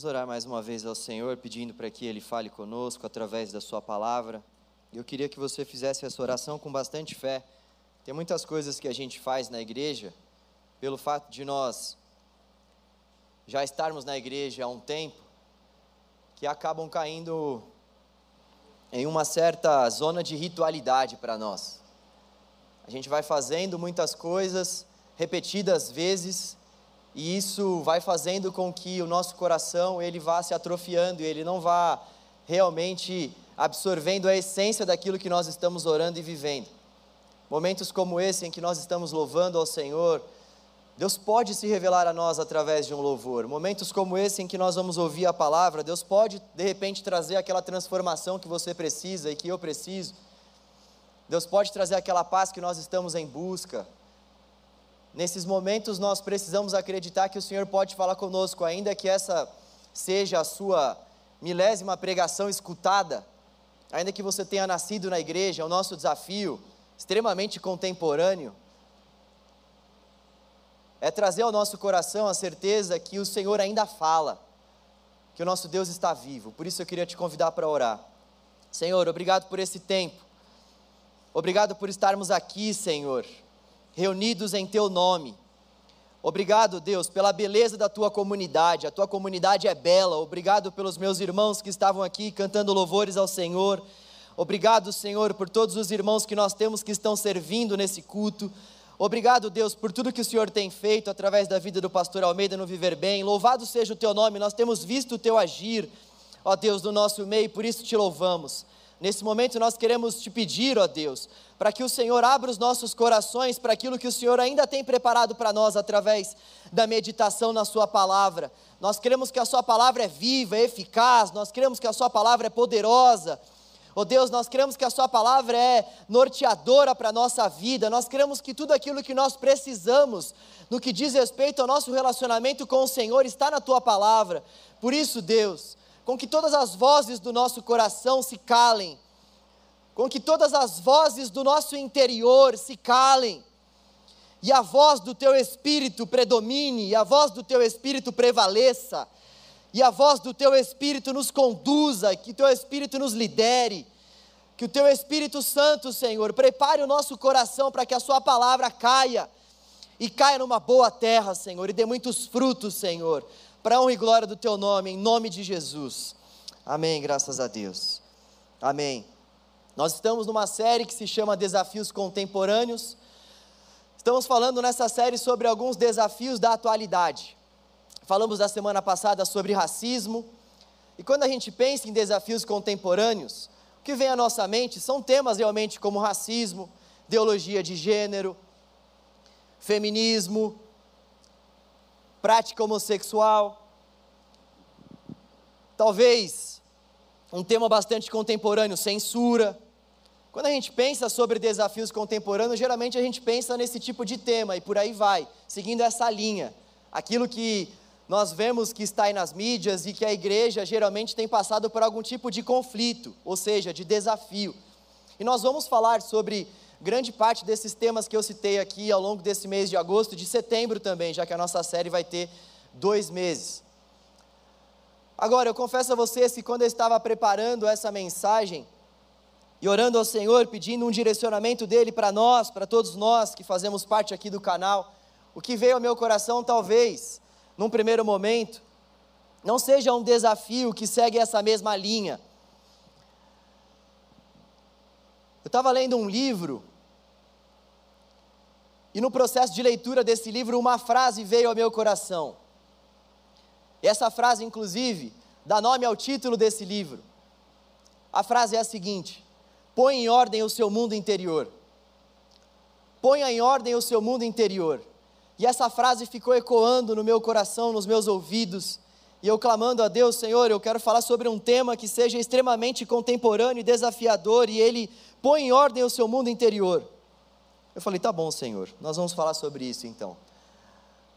Vamos orar mais uma vez ao Senhor, pedindo para que Ele fale conosco através da Sua palavra. Eu queria que você fizesse essa oração com bastante fé. Tem muitas coisas que a gente faz na igreja, pelo fato de nós já estarmos na igreja há um tempo, que acabam caindo em uma certa zona de ritualidade para nós. A gente vai fazendo muitas coisas repetidas vezes e isso vai fazendo com que o nosso coração ele vá se atrofiando e ele não vá realmente absorvendo a essência daquilo que nós estamos orando e vivendo. Momentos como esse em que nós estamos louvando ao Senhor, Deus pode se revelar a nós através de um louvor. Momentos como esse em que nós vamos ouvir a palavra, Deus pode de repente trazer aquela transformação que você precisa e que eu preciso. Deus pode trazer aquela paz que nós estamos em busca. Nesses momentos nós precisamos acreditar que o Senhor pode falar conosco, ainda que essa seja a sua milésima pregação escutada, ainda que você tenha nascido na igreja, é o nosso desafio, extremamente contemporâneo, é trazer ao nosso coração a certeza que o Senhor ainda fala, que o nosso Deus está vivo. Por isso eu queria te convidar para orar. Senhor, obrigado por esse tempo, obrigado por estarmos aqui, Senhor reunidos em teu nome. Obrigado, Deus, pela beleza da tua comunidade. A tua comunidade é bela. Obrigado pelos meus irmãos que estavam aqui cantando louvores ao Senhor. Obrigado, Senhor, por todos os irmãos que nós temos que estão servindo nesse culto. Obrigado, Deus, por tudo que o Senhor tem feito através da vida do pastor Almeida no Viver Bem. Louvado seja o teu nome. Nós temos visto o teu agir, ó Deus, no nosso meio, por isso te louvamos. Nesse momento nós queremos te pedir, ó Deus, para que o Senhor abra os nossos corações para aquilo que o Senhor ainda tem preparado para nós através da meditação na Sua palavra. Nós queremos que a Sua palavra é viva, é eficaz, nós queremos que a Sua palavra é poderosa. Ó Deus, nós queremos que a Sua palavra é norteadora para a nossa vida, nós queremos que tudo aquilo que nós precisamos no que diz respeito ao nosso relacionamento com o Senhor está na Tua palavra. Por isso, Deus, com que todas as vozes do nosso coração se calem, com que todas as vozes do nosso interior se calem, e a voz do teu espírito predomine, e a voz do teu espírito prevaleça, e a voz do teu espírito nos conduza, que o teu espírito nos lidere, que o teu Espírito Santo, Senhor, prepare o nosso coração para que a Sua palavra caia, e caia numa boa terra, Senhor, e dê muitos frutos, Senhor para honra e glória do teu nome, em nome de Jesus. Amém, graças a Deus. Amém. Nós estamos numa série que se chama Desafios Contemporâneos. Estamos falando nessa série sobre alguns desafios da atualidade. Falamos da semana passada sobre racismo. E quando a gente pensa em desafios contemporâneos, o que vem à nossa mente são temas realmente como racismo, ideologia de gênero, feminismo, prática homossexual. Talvez um tema bastante contemporâneo, censura. Quando a gente pensa sobre desafios contemporâneos, geralmente a gente pensa nesse tipo de tema e por aí vai, seguindo essa linha. Aquilo que nós vemos que está aí nas mídias e que a igreja geralmente tem passado por algum tipo de conflito, ou seja, de desafio. E nós vamos falar sobre grande parte desses temas que eu citei aqui ao longo desse mês de agosto, de setembro também, já que a nossa série vai ter dois meses. Agora, eu confesso a vocês que quando eu estava preparando essa mensagem e orando ao Senhor, pedindo um direcionamento dele para nós, para todos nós que fazemos parte aqui do canal, o que veio ao meu coração, talvez, num primeiro momento, não seja um desafio que segue essa mesma linha. Eu estava lendo um livro e no processo de leitura desse livro, uma frase veio ao meu coração. E essa frase, inclusive, dá nome ao título desse livro. A frase é a seguinte: Põe em ordem o seu mundo interior. Ponha em ordem o seu mundo interior. E essa frase ficou ecoando no meu coração, nos meus ouvidos, e eu clamando a Deus, Senhor, eu quero falar sobre um tema que seja extremamente contemporâneo e desafiador, e Ele põe em ordem o seu mundo interior. Eu falei: tá bom, Senhor, nós vamos falar sobre isso então.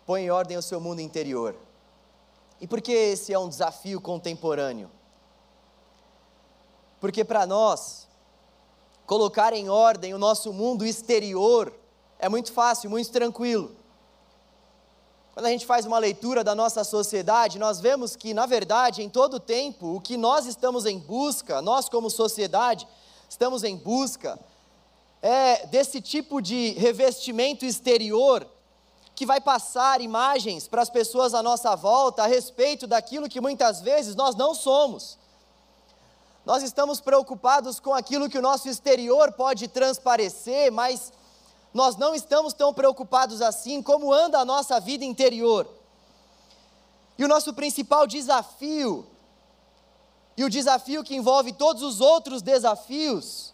Põe em ordem o seu mundo interior. E por que esse é um desafio contemporâneo? Porque para nós, colocar em ordem o nosso mundo exterior é muito fácil, muito tranquilo. quando a gente faz uma leitura da nossa sociedade, nós vemos que, na verdade, em todo tempo, o que nós estamos em busca, nós como sociedade, estamos em busca, é desse tipo de revestimento exterior que vai passar imagens para as pessoas à nossa volta a respeito daquilo que muitas vezes nós não somos. Nós estamos preocupados com aquilo que o nosso exterior pode transparecer, mas nós não estamos tão preocupados assim como anda a nossa vida interior. E o nosso principal desafio, e o desafio que envolve todos os outros desafios,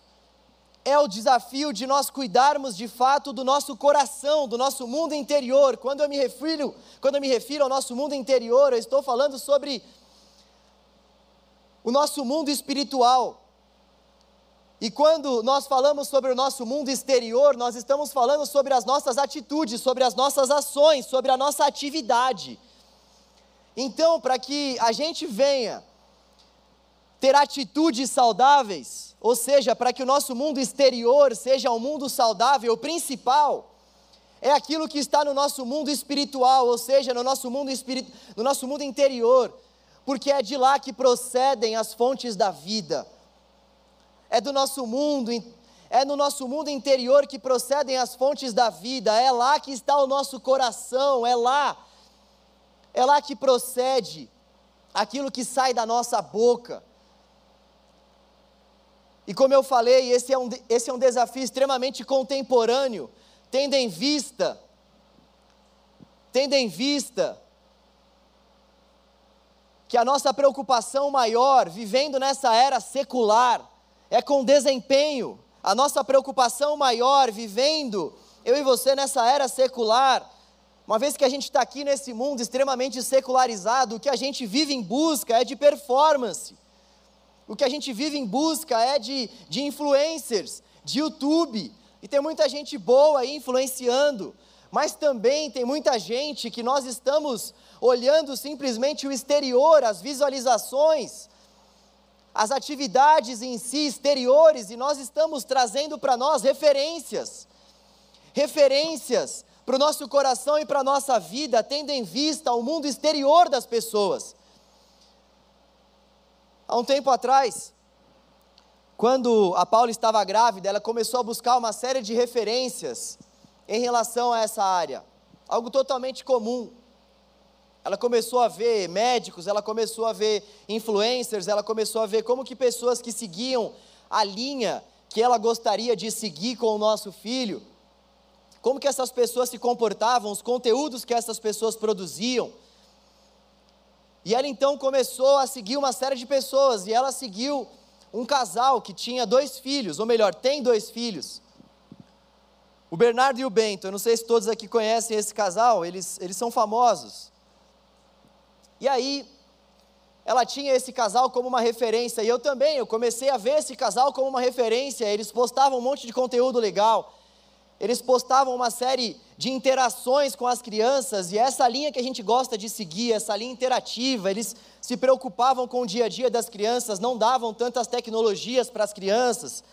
é o desafio de nós cuidarmos de fato do nosso coração, do nosso mundo interior. Quando eu me refiro, quando eu me refiro ao nosso mundo interior, eu estou falando sobre o nosso mundo espiritual. E quando nós falamos sobre o nosso mundo exterior, nós estamos falando sobre as nossas atitudes, sobre as nossas ações, sobre a nossa atividade. Então, para que a gente venha ter atitudes saudáveis, ou seja, para que o nosso mundo exterior seja um mundo saudável, o principal é aquilo que está no nosso mundo espiritual, ou seja, no nosso mundo, espirit... no nosso mundo interior, porque é de lá que procedem as fontes da vida é do nosso mundo, é no nosso mundo interior que procedem as fontes da vida, é lá que está o nosso coração, é lá, é lá que procede aquilo que sai da nossa boca. E como eu falei, esse é um, esse é um desafio extremamente contemporâneo, tendo em vista, tendo em vista, que a nossa preocupação maior, vivendo nessa era secular, é com desempenho. A nossa preocupação maior, vivendo, eu e você nessa era secular, uma vez que a gente está aqui nesse mundo extremamente secularizado, o que a gente vive em busca é de performance. O que a gente vive em busca é de, de influencers, de YouTube. E tem muita gente boa aí influenciando, mas também tem muita gente que nós estamos olhando simplesmente o exterior, as visualizações, as atividades em si exteriores e nós estamos trazendo para nós referências, referências para o nosso coração e para a nossa vida, tendo em vista o mundo exterior das pessoas. Há um tempo atrás, quando a Paula estava grávida, ela começou a buscar uma série de referências em relação a essa área, algo totalmente comum. Ela começou a ver médicos, ela começou a ver influencers, ela começou a ver como que pessoas que seguiam a linha que ela gostaria de seguir com o nosso filho, como que essas pessoas se comportavam, os conteúdos que essas pessoas produziam. E ela então começou a seguir uma série de pessoas, e ela seguiu um casal que tinha dois filhos, ou melhor, tem dois filhos. O Bernardo e o Bento, eu não sei se todos aqui conhecem esse casal, eles, eles são famosos. E aí, ela tinha esse casal como uma referência, e eu também, eu comecei a ver esse casal como uma referência. Eles postavam um monte de conteúdo legal, eles postavam uma série de interações com as crianças, e essa linha que a gente gosta de seguir, essa linha interativa, eles se preocupavam com o dia a dia das crianças, não davam tantas tecnologias para as crianças.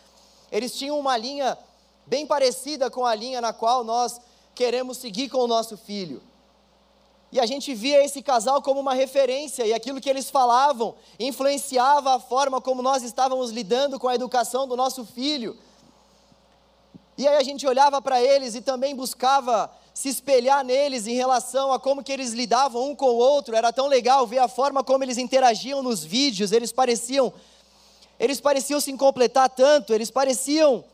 Eles tinham uma linha bem parecida com a linha na qual nós queremos seguir com o nosso filho. E a gente via esse casal como uma referência, e aquilo que eles falavam influenciava a forma como nós estávamos lidando com a educação do nosso filho. E aí a gente olhava para eles e também buscava se espelhar neles em relação a como que eles lidavam um com o outro. Era tão legal ver a forma como eles interagiam nos vídeos, eles pareciam eles pareciam se completar tanto, eles pareciam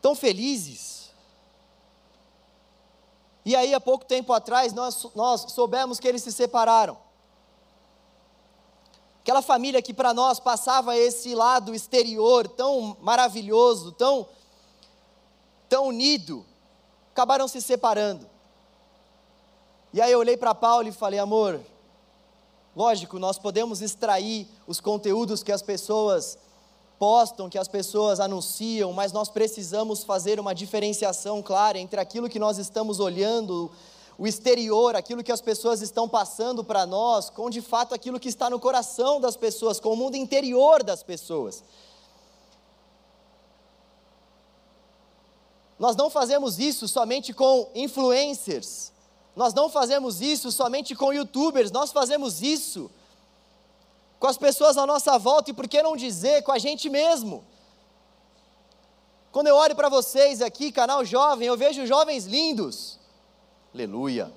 tão felizes. E aí, há pouco tempo atrás, nós, nós soubemos que eles se separaram. Aquela família que para nós passava esse lado exterior tão maravilhoso, tão, tão unido, acabaram se separando. E aí eu olhei para Paulo e falei, amor, lógico, nós podemos extrair os conteúdos que as pessoas postam, que as pessoas anunciam, mas nós precisamos fazer uma diferenciação clara entre aquilo que nós estamos olhando, o exterior, aquilo que as pessoas estão passando para nós, com de fato aquilo que está no coração das pessoas, com o mundo interior das pessoas. Nós não fazemos isso somente com influencers, Nós não fazemos isso somente com youtubers, nós fazemos isso com as pessoas à nossa volta e por que não dizer com a gente mesmo. Quando eu olho para vocês aqui, canal jovem, eu vejo jovens lindos. Aleluia.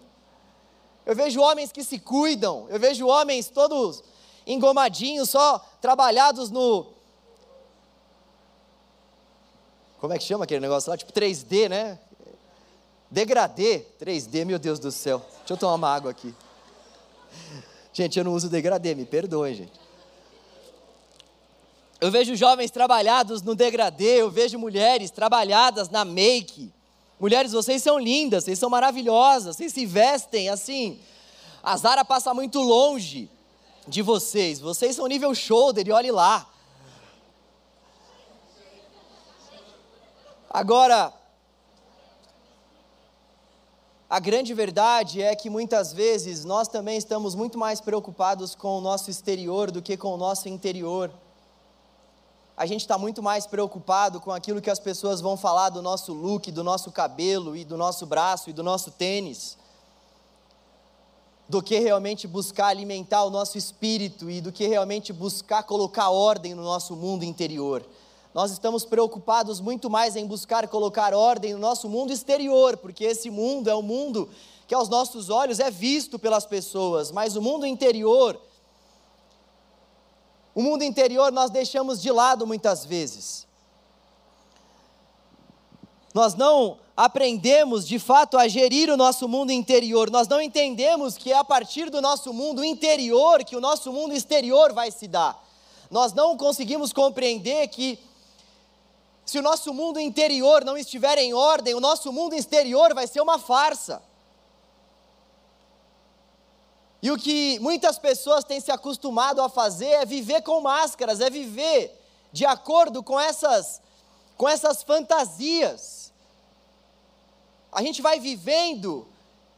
Eu vejo homens que se cuidam, eu vejo homens todos engomadinhos, só trabalhados no. Como é que chama aquele negócio lá? Tipo 3D, né? Degradê. 3D, meu Deus do céu. Deixa eu tomar uma água aqui. Gente, eu não uso degradê, me perdoem, gente. Eu vejo jovens trabalhados no degradê, eu vejo mulheres trabalhadas na make. Mulheres, vocês são lindas, vocês são maravilhosas, vocês se vestem assim. A Zara passa muito longe de vocês. Vocês são nível shoulder e olhe lá. Agora, a grande verdade é que muitas vezes nós também estamos muito mais preocupados com o nosso exterior do que com o nosso interior a gente está muito mais preocupado com aquilo que as pessoas vão falar do nosso look, do nosso cabelo e do nosso braço e do nosso tênis, do que realmente buscar alimentar o nosso espírito e do que realmente buscar colocar ordem no nosso mundo interior. Nós estamos preocupados muito mais em buscar colocar ordem no nosso mundo exterior, porque esse mundo é um mundo que aos nossos olhos é visto pelas pessoas, mas o mundo interior o mundo interior nós deixamos de lado muitas vezes. Nós não aprendemos de fato a gerir o nosso mundo interior, nós não entendemos que é a partir do nosso mundo interior que o nosso mundo exterior vai se dar. Nós não conseguimos compreender que, se o nosso mundo interior não estiver em ordem, o nosso mundo exterior vai ser uma farsa. E o que muitas pessoas têm se acostumado a fazer é viver com máscaras, é viver de acordo com essas, com essas fantasias. A gente vai vivendo,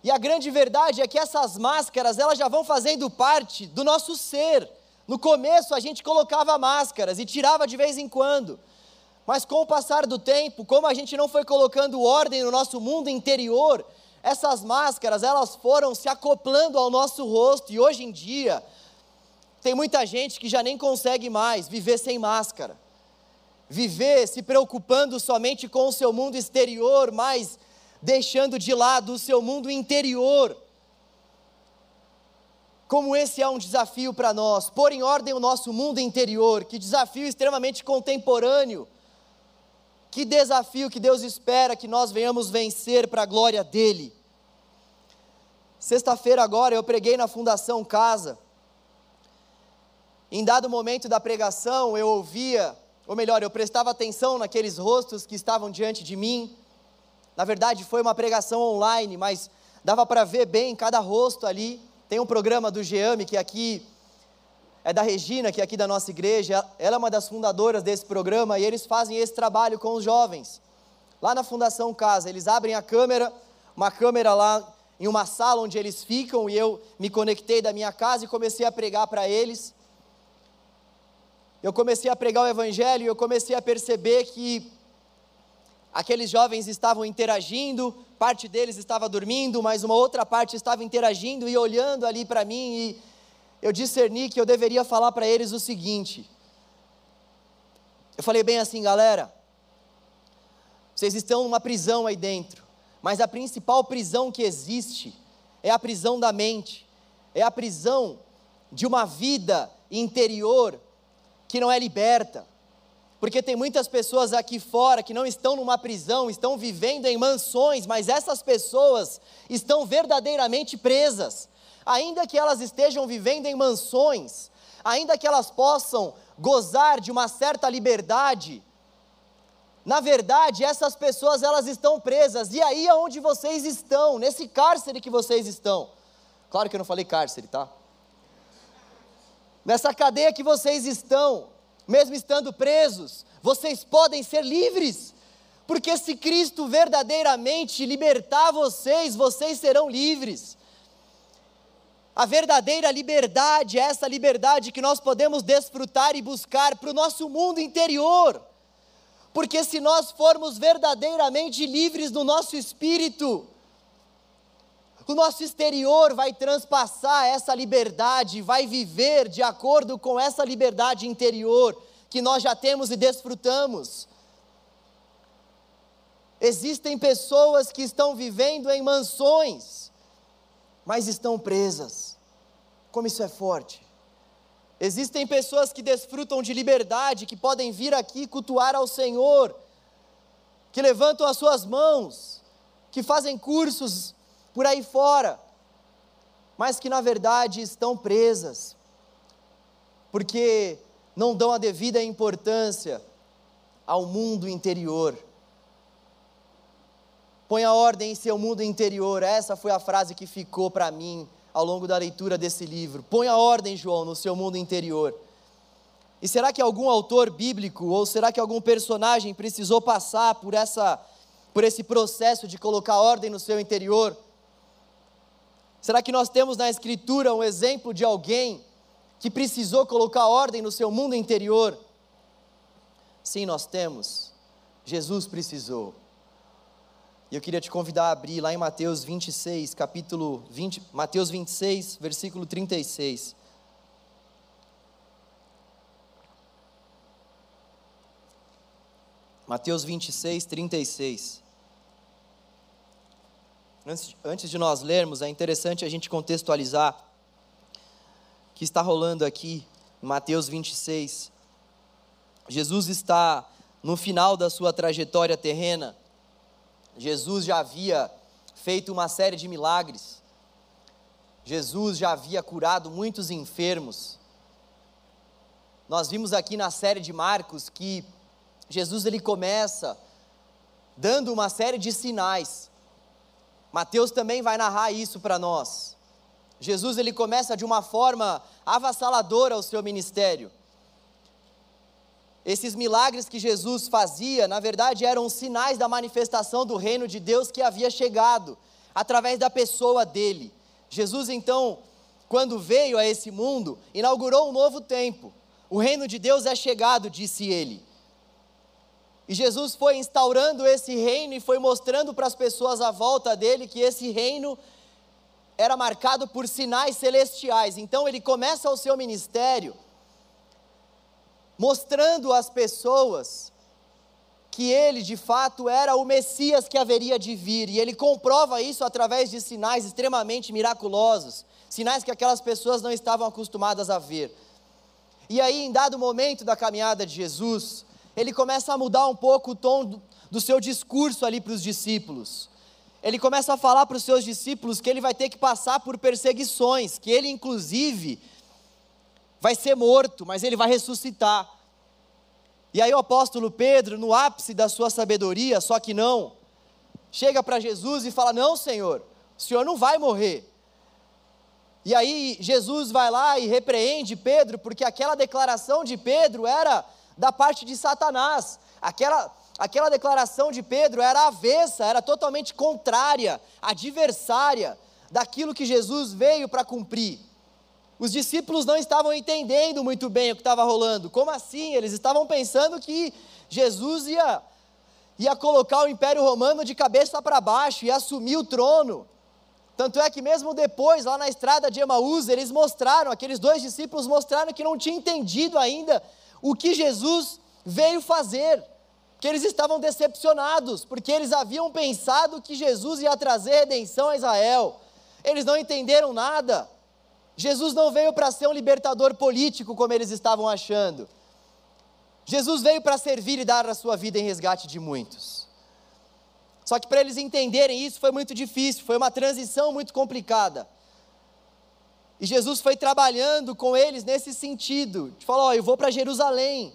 e a grande verdade é que essas máscaras, elas já vão fazendo parte do nosso ser. No começo a gente colocava máscaras e tirava de vez em quando. Mas com o passar do tempo, como a gente não foi colocando ordem no nosso mundo interior, essas máscaras, elas foram se acoplando ao nosso rosto e hoje em dia tem muita gente que já nem consegue mais viver sem máscara. Viver se preocupando somente com o seu mundo exterior, mas deixando de lado o seu mundo interior. Como esse é um desafio para nós, pôr em ordem o nosso mundo interior, que desafio extremamente contemporâneo. Que desafio que Deus espera que nós venhamos vencer para a glória dEle. Sexta-feira agora eu preguei na Fundação Casa. Em dado momento da pregação, eu ouvia, ou melhor, eu prestava atenção naqueles rostos que estavam diante de mim. Na verdade, foi uma pregação online, mas dava para ver bem cada rosto ali. Tem um programa do Geame, que aqui é da Regina, que é aqui da nossa igreja. Ela é uma das fundadoras desse programa e eles fazem esse trabalho com os jovens. Lá na Fundação Casa, eles abrem a câmera, uma câmera lá em uma sala onde eles ficam e eu me conectei da minha casa e comecei a pregar para eles. Eu comecei a pregar o evangelho e eu comecei a perceber que aqueles jovens estavam interagindo, parte deles estava dormindo, mas uma outra parte estava interagindo e olhando ali para mim e eu discerni que eu deveria falar para eles o seguinte. Eu falei bem assim, galera, vocês estão numa prisão aí dentro mas a principal prisão que existe é a prisão da mente, é a prisão de uma vida interior que não é liberta. Porque tem muitas pessoas aqui fora que não estão numa prisão, estão vivendo em mansões, mas essas pessoas estão verdadeiramente presas. Ainda que elas estejam vivendo em mansões, ainda que elas possam gozar de uma certa liberdade, na verdade, essas pessoas elas estão presas. E aí é onde vocês estão, nesse cárcere que vocês estão. Claro que eu não falei cárcere, tá? Nessa cadeia que vocês estão, mesmo estando presos, vocês podem ser livres. Porque se Cristo verdadeiramente libertar vocês, vocês serão livres. A verdadeira liberdade é essa liberdade que nós podemos desfrutar e buscar para o nosso mundo interior porque se nós formos verdadeiramente livres no nosso espírito, o nosso exterior vai transpassar essa liberdade, vai viver de acordo com essa liberdade interior que nós já temos e desfrutamos. Existem pessoas que estão vivendo em mansões, mas estão presas. Como isso é forte. Existem pessoas que desfrutam de liberdade, que podem vir aqui cultuar ao Senhor, que levantam as suas mãos, que fazem cursos por aí fora, mas que na verdade estão presas, porque não dão a devida importância ao mundo interior. Põe a ordem em seu mundo interior, essa foi a frase que ficou para mim ao longo da leitura desse livro. Põe a ordem, João, no seu mundo interior. E será que algum autor bíblico ou será que algum personagem precisou passar por essa por esse processo de colocar ordem no seu interior? Será que nós temos na escritura um exemplo de alguém que precisou colocar ordem no seu mundo interior? Sim, nós temos. Jesus precisou. E eu queria te convidar a abrir lá em Mateus 26, capítulo 20, Mateus 26, versículo 36. Mateus 26, 36. Antes, antes de nós lermos, é interessante a gente contextualizar que está rolando aqui em Mateus 26. Jesus está no final da sua trajetória terrena Jesus já havia feito uma série de milagres. Jesus já havia curado muitos enfermos. Nós vimos aqui na série de Marcos que Jesus ele começa dando uma série de sinais. Mateus também vai narrar isso para nós. Jesus ele começa de uma forma avassaladora o seu ministério. Esses milagres que Jesus fazia, na verdade, eram sinais da manifestação do reino de Deus que havia chegado através da pessoa dele. Jesus, então, quando veio a esse mundo, inaugurou um novo tempo. O reino de Deus é chegado, disse ele. E Jesus foi instaurando esse reino e foi mostrando para as pessoas à volta dele que esse reino era marcado por sinais celestiais. Então ele começa o seu ministério mostrando às pessoas que ele de fato era o Messias que haveria de vir, e ele comprova isso através de sinais extremamente miraculosos, sinais que aquelas pessoas não estavam acostumadas a ver. E aí, em dado momento da caminhada de Jesus, ele começa a mudar um pouco o tom do, do seu discurso ali para os discípulos. Ele começa a falar para os seus discípulos que ele vai ter que passar por perseguições, que ele, inclusive, vai ser morto, mas ele vai ressuscitar. E aí o apóstolo Pedro, no ápice da sua sabedoria, só que não, chega para Jesus e fala: Não, Senhor, o Senhor não vai morrer. E aí Jesus vai lá e repreende Pedro, porque aquela declaração de Pedro era da parte de Satanás. Aquela, aquela declaração de Pedro era avessa, era totalmente contrária, adversária daquilo que Jesus veio para cumprir. Os discípulos não estavam entendendo muito bem o que estava rolando. Como assim? Eles estavam pensando que Jesus ia, ia colocar o Império Romano de cabeça para baixo, ia assumir o trono. Tanto é que mesmo depois, lá na estrada de Emaús, eles mostraram, aqueles dois discípulos mostraram que não tinham entendido ainda o que Jesus veio fazer. Que eles estavam decepcionados, porque eles haviam pensado que Jesus ia trazer redenção a Israel. Eles não entenderam nada. Jesus não veio para ser um libertador político, como eles estavam achando. Jesus veio para servir e dar a sua vida em resgate de muitos. Só que para eles entenderem isso foi muito difícil, foi uma transição muito complicada. E Jesus foi trabalhando com eles nesse sentido, de falar: Ó, eu vou para Jerusalém.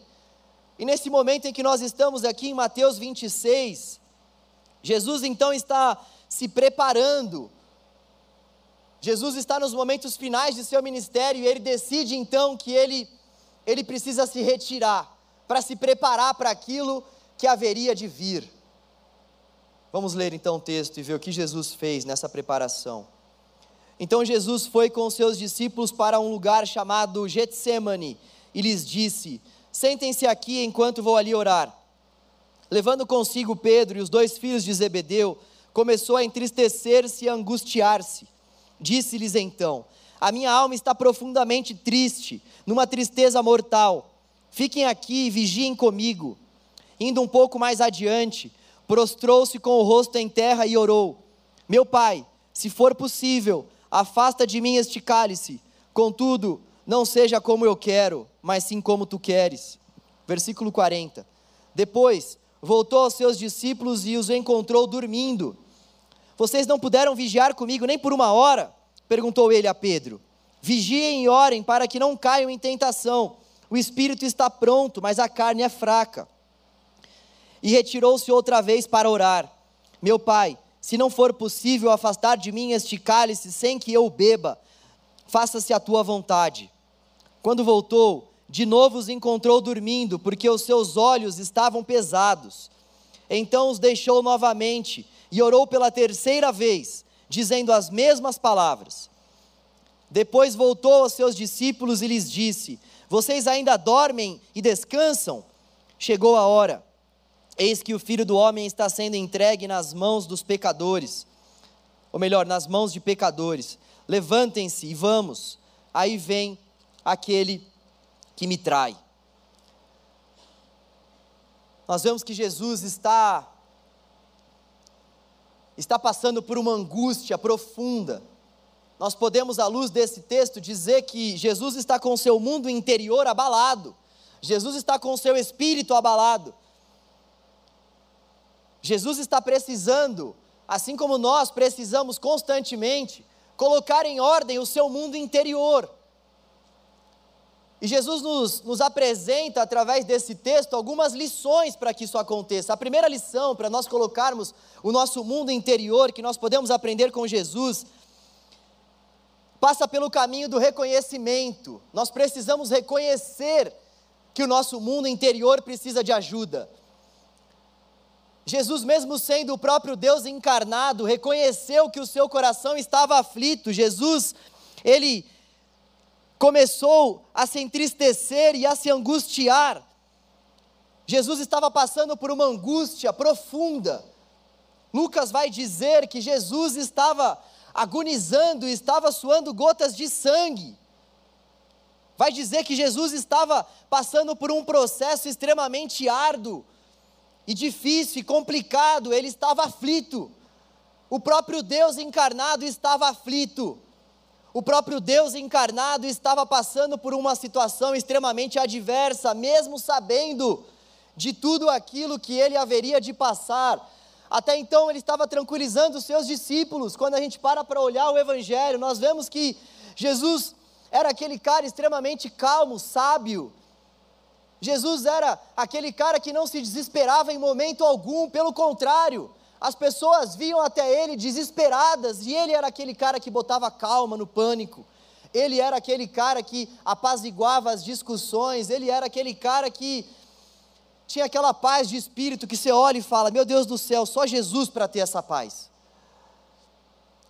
E nesse momento em que nós estamos aqui em Mateus 26, Jesus então está se preparando Jesus está nos momentos finais de seu ministério e ele decide então que ele, ele precisa se retirar para se preparar para aquilo que haveria de vir. Vamos ler então o texto e ver o que Jesus fez nessa preparação. Então Jesus foi com seus discípulos para um lugar chamado Getsemane e lhes disse: Sentem-se aqui enquanto vou ali orar. Levando consigo Pedro e os dois filhos de Zebedeu, começou a entristecer-se e angustiar-se. Disse-lhes então: A minha alma está profundamente triste, numa tristeza mortal. Fiquem aqui e vigiem comigo. Indo um pouco mais adiante, prostrou-se com o rosto em terra e orou: Meu pai, se for possível, afasta de mim este cálice. Contudo, não seja como eu quero, mas sim como tu queres. Versículo 40. Depois, voltou aos seus discípulos e os encontrou dormindo. Vocês não puderam vigiar comigo nem por uma hora? perguntou ele a Pedro. Vigiem e orem para que não caiam em tentação. O espírito está pronto, mas a carne é fraca. E retirou-se outra vez para orar. Meu pai, se não for possível afastar de mim este cálice sem que eu beba, faça-se a tua vontade. Quando voltou, de novo os encontrou dormindo, porque os seus olhos estavam pesados. Então os deixou novamente e orou pela terceira vez, dizendo as mesmas palavras. Depois voltou aos seus discípulos e lhes disse: Vocês ainda dormem e descansam? Chegou a hora. Eis que o filho do homem está sendo entregue nas mãos dos pecadores, ou melhor, nas mãos de pecadores. Levantem-se e vamos. Aí vem aquele que me trai. Nós vemos que Jesus está está passando por uma angústia profunda. Nós podemos, à luz desse texto, dizer que Jesus está com o seu mundo interior abalado, Jesus está com o seu espírito abalado. Jesus está precisando, assim como nós precisamos constantemente, colocar em ordem o seu mundo interior. E Jesus nos, nos apresenta, através desse texto, algumas lições para que isso aconteça. A primeira lição, para nós colocarmos o nosso mundo interior, que nós podemos aprender com Jesus, passa pelo caminho do reconhecimento. Nós precisamos reconhecer que o nosso mundo interior precisa de ajuda. Jesus, mesmo sendo o próprio Deus encarnado, reconheceu que o seu coração estava aflito. Jesus, ele começou a se entristecer e a se angustiar. Jesus estava passando por uma angústia profunda. Lucas vai dizer que Jesus estava agonizando, estava suando gotas de sangue. Vai dizer que Jesus estava passando por um processo extremamente árduo e difícil e complicado, ele estava aflito. O próprio Deus encarnado estava aflito. O próprio Deus encarnado estava passando por uma situação extremamente adversa, mesmo sabendo de tudo aquilo que ele haveria de passar. Até então ele estava tranquilizando os seus discípulos. Quando a gente para para olhar o Evangelho, nós vemos que Jesus era aquele cara extremamente calmo, sábio. Jesus era aquele cara que não se desesperava em momento algum, pelo contrário, as pessoas vinham até ele desesperadas e ele era aquele cara que botava calma no pânico. Ele era aquele cara que apaziguava as discussões, ele era aquele cara que tinha aquela paz de espírito que você olha e fala: Meu Deus do céu, só Jesus para ter essa paz.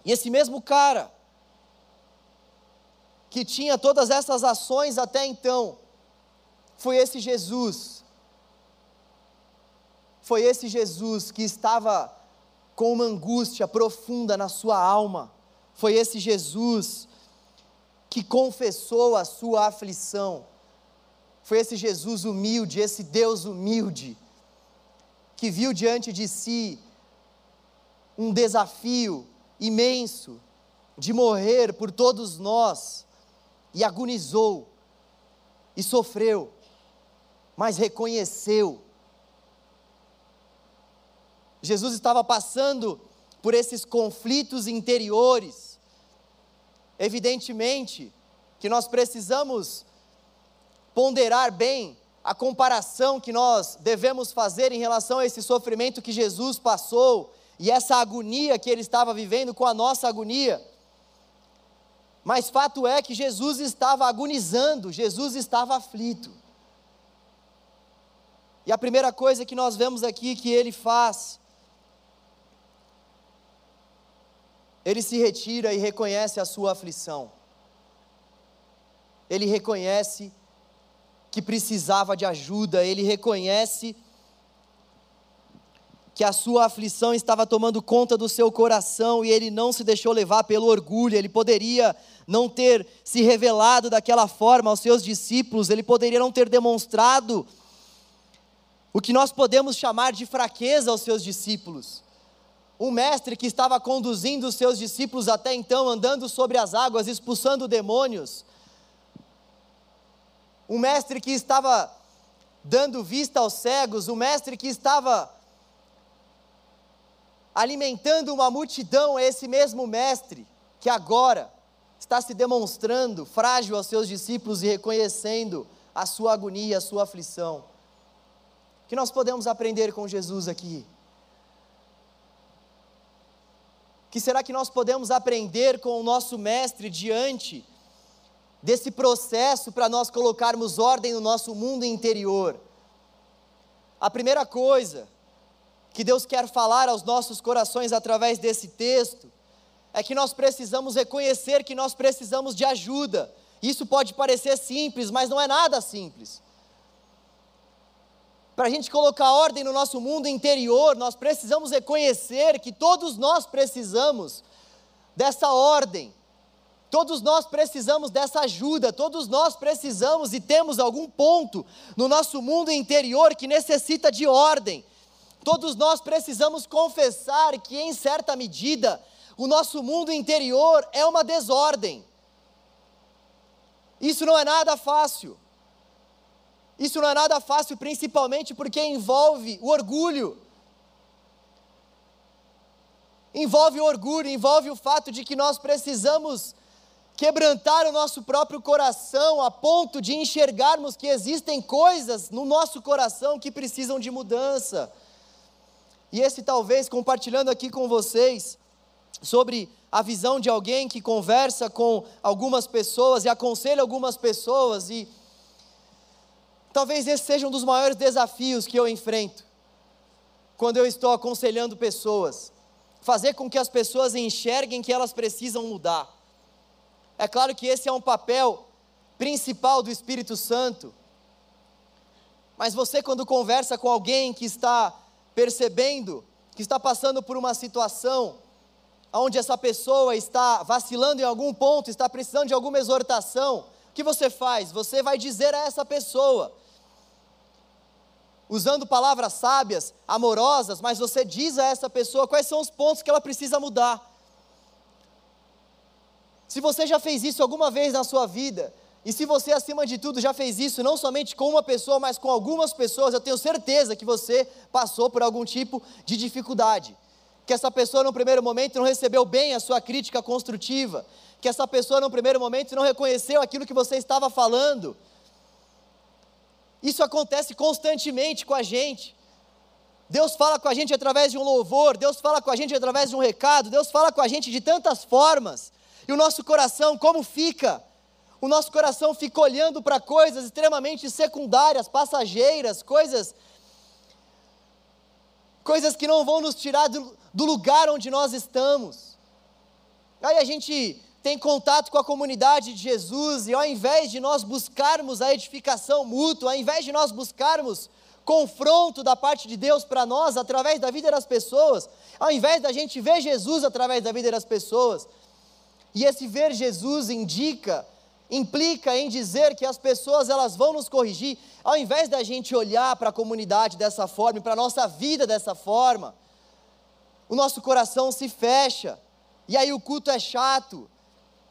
E esse mesmo cara, que tinha todas essas ações até então, foi esse Jesus, foi esse Jesus que estava com uma angústia profunda na sua alma. Foi esse Jesus que confessou a sua aflição. Foi esse Jesus humilde, esse Deus humilde, que viu diante de si um desafio imenso de morrer por todos nós e agonizou e sofreu, mas reconheceu Jesus estava passando por esses conflitos interiores. Evidentemente que nós precisamos ponderar bem a comparação que nós devemos fazer em relação a esse sofrimento que Jesus passou e essa agonia que ele estava vivendo com a nossa agonia. Mas fato é que Jesus estava agonizando, Jesus estava aflito. E a primeira coisa que nós vemos aqui que ele faz ele se retira e reconhece a sua aflição. Ele reconhece que precisava de ajuda, ele reconhece que a sua aflição estava tomando conta do seu coração e ele não se deixou levar pelo orgulho. Ele poderia não ter se revelado daquela forma aos seus discípulos, ele poderia não ter demonstrado o que nós podemos chamar de fraqueza aos seus discípulos. Um mestre que estava conduzindo os seus discípulos até então, andando sobre as águas, expulsando demônios. Um mestre que estava dando vista aos cegos, um mestre que estava alimentando uma multidão, é esse mesmo mestre que agora está se demonstrando frágil aos seus discípulos e reconhecendo a sua agonia, a sua aflição que nós podemos aprender com Jesus aqui? Que será que nós podemos aprender com o nosso Mestre diante desse processo para nós colocarmos ordem no nosso mundo interior? A primeira coisa que Deus quer falar aos nossos corações através desse texto é que nós precisamos reconhecer que nós precisamos de ajuda. Isso pode parecer simples, mas não é nada simples. Para a gente colocar ordem no nosso mundo interior, nós precisamos reconhecer que todos nós precisamos dessa ordem. Todos nós precisamos dessa ajuda, todos nós precisamos e temos algum ponto no nosso mundo interior que necessita de ordem. Todos nós precisamos confessar que, em certa medida, o nosso mundo interior é uma desordem. Isso não é nada fácil. Isso não é nada fácil, principalmente porque envolve o orgulho. Envolve o orgulho, envolve o fato de que nós precisamos quebrantar o nosso próprio coração a ponto de enxergarmos que existem coisas no nosso coração que precisam de mudança. E esse talvez compartilhando aqui com vocês sobre a visão de alguém que conversa com algumas pessoas e aconselha algumas pessoas e Talvez esse seja um dos maiores desafios que eu enfrento quando eu estou aconselhando pessoas. Fazer com que as pessoas enxerguem que elas precisam mudar. É claro que esse é um papel principal do Espírito Santo. Mas você, quando conversa com alguém que está percebendo, que está passando por uma situação, onde essa pessoa está vacilando em algum ponto, está precisando de alguma exortação, o que você faz? Você vai dizer a essa pessoa: usando palavras sábias, amorosas, mas você diz a essa pessoa quais são os pontos que ela precisa mudar. Se você já fez isso alguma vez na sua vida, e se você, acima de tudo, já fez isso não somente com uma pessoa, mas com algumas pessoas, eu tenho certeza que você passou por algum tipo de dificuldade. Que essa pessoa, no primeiro momento, não recebeu bem a sua crítica construtiva. Que essa pessoa, no primeiro momento, não reconheceu aquilo que você estava falando isso acontece constantemente com a gente. Deus fala com a gente através de um louvor, Deus fala com a gente através de um recado, Deus fala com a gente de tantas formas. E o nosso coração, como fica? O nosso coração fica olhando para coisas extremamente secundárias, passageiras, coisas coisas que não vão nos tirar do, do lugar onde nós estamos. Aí a gente tem contato com a comunidade de Jesus e ao invés de nós buscarmos a edificação mútua, ao invés de nós buscarmos confronto da parte de Deus para nós através da vida das pessoas, ao invés da gente ver Jesus através da vida das pessoas, e esse ver Jesus indica, implica em dizer que as pessoas elas vão nos corrigir, ao invés da gente olhar para a comunidade dessa forma e para a nossa vida dessa forma, o nosso coração se fecha, e aí o culto é chato,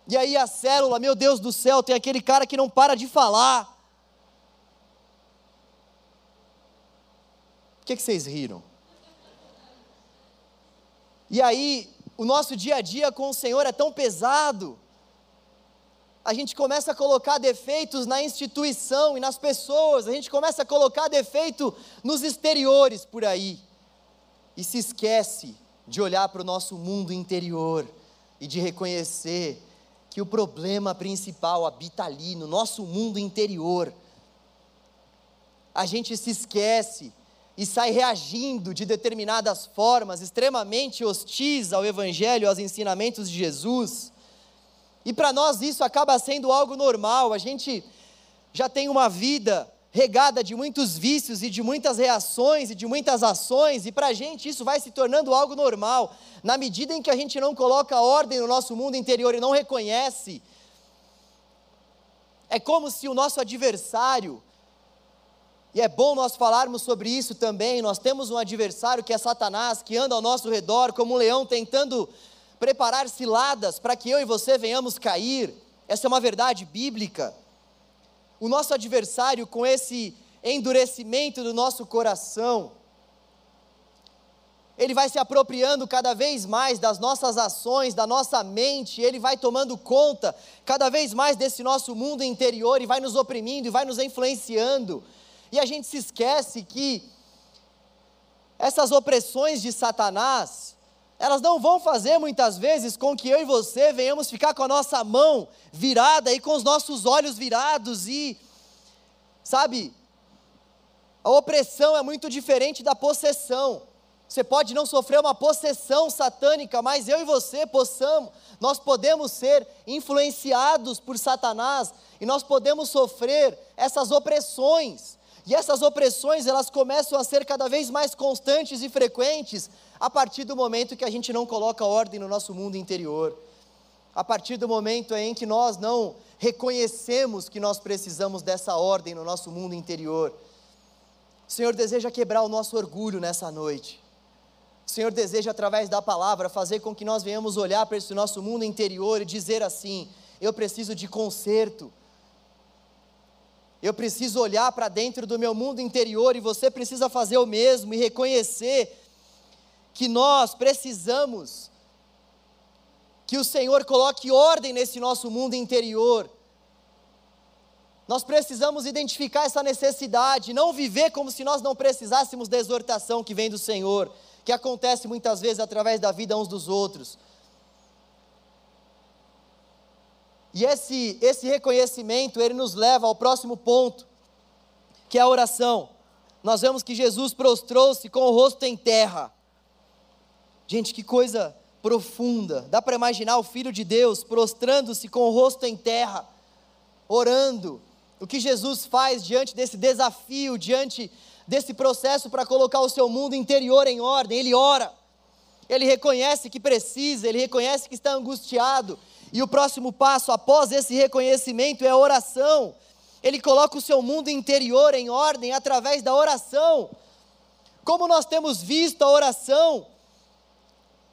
e aí a célula, meu Deus do céu, tem aquele cara que não para de falar. Por que, que vocês riram? E aí, o nosso dia a dia com o Senhor é tão pesado. A gente começa a colocar defeitos na instituição e nas pessoas, a gente começa a colocar defeito nos exteriores por aí. E se esquece de olhar para o nosso mundo interior e de reconhecer que o problema principal habita ali, no nosso mundo interior. A gente se esquece e sai reagindo de determinadas formas extremamente hostis ao Evangelho, aos ensinamentos de Jesus. E para nós isso acaba sendo algo normal, a gente já tem uma vida regada de muitos vícios e de muitas reações e de muitas ações, e para a gente isso vai se tornando algo normal. Na medida em que a gente não coloca ordem no nosso mundo interior e não reconhece, é como se o nosso adversário, e é bom nós falarmos sobre isso também, nós temos um adversário que é Satanás, que anda ao nosso redor como um leão tentando preparar ciladas para que eu e você venhamos cair. Essa é uma verdade bíblica o nosso adversário, com esse endurecimento do nosso coração, ele vai se apropriando cada vez mais das nossas ações, da nossa mente, ele vai tomando conta cada vez mais desse nosso mundo interior e vai nos oprimindo e vai nos influenciando. E a gente se esquece que essas opressões de Satanás, elas não vão fazer muitas vezes com que eu e você venhamos ficar com a nossa mão virada e com os nossos olhos virados e, sabe, a opressão é muito diferente da possessão. Você pode não sofrer uma possessão satânica, mas eu e você possamos, nós podemos ser influenciados por Satanás e nós podemos sofrer essas opressões. E essas opressões, elas começam a ser cada vez mais constantes e frequentes a partir do momento que a gente não coloca ordem no nosso mundo interior. A partir do momento em que nós não reconhecemos que nós precisamos dessa ordem no nosso mundo interior. O Senhor deseja quebrar o nosso orgulho nessa noite. O Senhor deseja, através da palavra, fazer com que nós venhamos olhar para esse nosso mundo interior e dizer assim: eu preciso de conserto, eu preciso olhar para dentro do meu mundo interior e você precisa fazer o mesmo e reconhecer que nós precisamos que o Senhor coloque ordem nesse nosso mundo interior. Nós precisamos identificar essa necessidade, não viver como se nós não precisássemos da exortação que vem do Senhor, que acontece muitas vezes através da vida uns dos outros. E esse, esse reconhecimento, ele nos leva ao próximo ponto, que é a oração. Nós vemos que Jesus prostrou-se com o rosto em terra. Gente, que coisa profunda. Dá para imaginar o Filho de Deus prostrando-se com o rosto em terra, orando. O que Jesus faz diante desse desafio, diante desse processo para colocar o seu mundo interior em ordem? Ele ora. Ele reconhece que precisa, ele reconhece que está angustiado, e o próximo passo após esse reconhecimento é a oração. Ele coloca o seu mundo interior em ordem através da oração. Como nós temos visto a oração,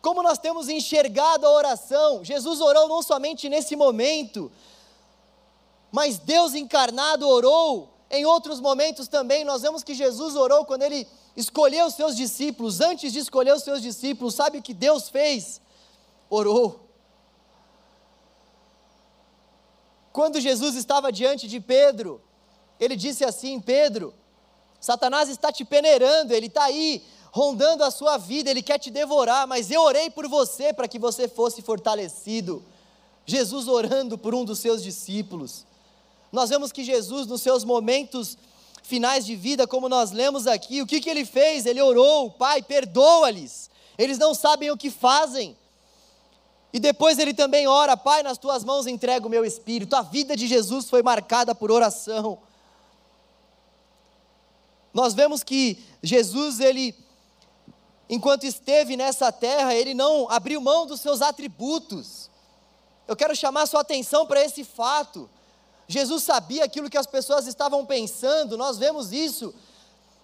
como nós temos enxergado a oração. Jesus orou não somente nesse momento, mas Deus encarnado orou em outros momentos também. Nós vemos que Jesus orou quando ele escolheu os seus discípulos. Antes de escolher os seus discípulos, sabe o que Deus fez? Orou. Quando Jesus estava diante de Pedro, ele disse assim: Pedro, Satanás está te peneirando, ele está aí rondando a sua vida, ele quer te devorar, mas eu orei por você para que você fosse fortalecido. Jesus orando por um dos seus discípulos. Nós vemos que Jesus, nos seus momentos finais de vida, como nós lemos aqui, o que, que ele fez? Ele orou, Pai, perdoa-lhes, eles não sabem o que fazem. E depois ele também ora, Pai, nas tuas mãos entrego o meu espírito. A vida de Jesus foi marcada por oração. Nós vemos que Jesus, ele, enquanto esteve nessa terra, ele não abriu mão dos seus atributos. Eu quero chamar sua atenção para esse fato. Jesus sabia aquilo que as pessoas estavam pensando, nós vemos isso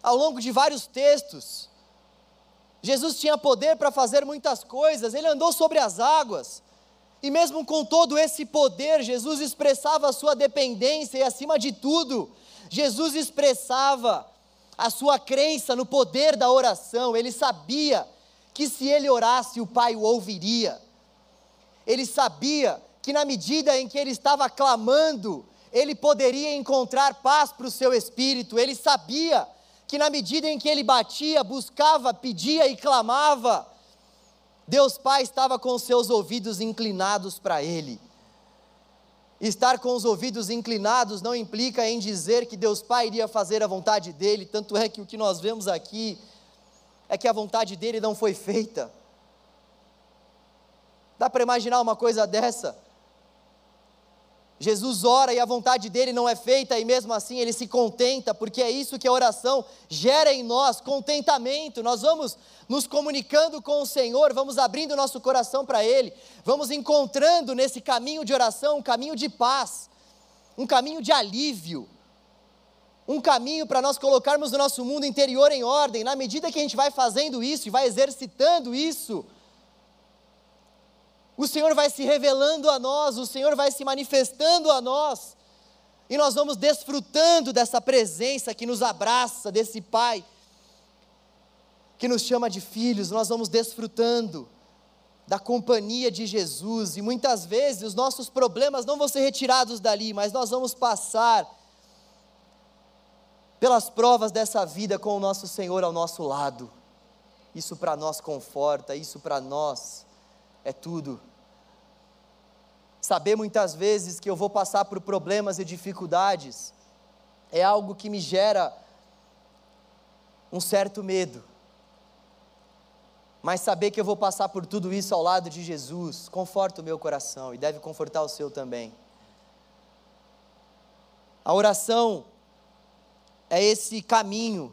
ao longo de vários textos. Jesus tinha poder para fazer muitas coisas, ele andou sobre as águas. E mesmo com todo esse poder, Jesus expressava a sua dependência e, acima de tudo, Jesus expressava a sua crença no poder da oração. Ele sabia que se ele orasse, o Pai o ouviria. Ele sabia que, na medida em que ele estava clamando, ele poderia encontrar paz para o seu espírito. Ele sabia que na medida em que ele batia, buscava, pedia e clamava, Deus Pai estava com seus ouvidos inclinados para ele. Estar com os ouvidos inclinados não implica em dizer que Deus Pai iria fazer a vontade dele, tanto é que o que nós vemos aqui é que a vontade dele não foi feita. Dá para imaginar uma coisa dessa? Jesus ora e a vontade dele não é feita, e mesmo assim ele se contenta, porque é isso que a oração gera em nós: contentamento. Nós vamos nos comunicando com o Senhor, vamos abrindo nosso coração para Ele, vamos encontrando nesse caminho de oração um caminho de paz, um caminho de alívio, um caminho para nós colocarmos o nosso mundo interior em ordem. Na medida que a gente vai fazendo isso e vai exercitando isso, o Senhor vai se revelando a nós, o Senhor vai se manifestando a nós, e nós vamos desfrutando dessa presença que nos abraça, desse Pai que nos chama de filhos, nós vamos desfrutando da companhia de Jesus, e muitas vezes os nossos problemas não vão ser retirados dali, mas nós vamos passar pelas provas dessa vida com o nosso Senhor ao nosso lado. Isso para nós conforta, isso para nós é tudo. Saber muitas vezes que eu vou passar por problemas e dificuldades é algo que me gera um certo medo. Mas saber que eu vou passar por tudo isso ao lado de Jesus conforta o meu coração e deve confortar o seu também. A oração é esse caminho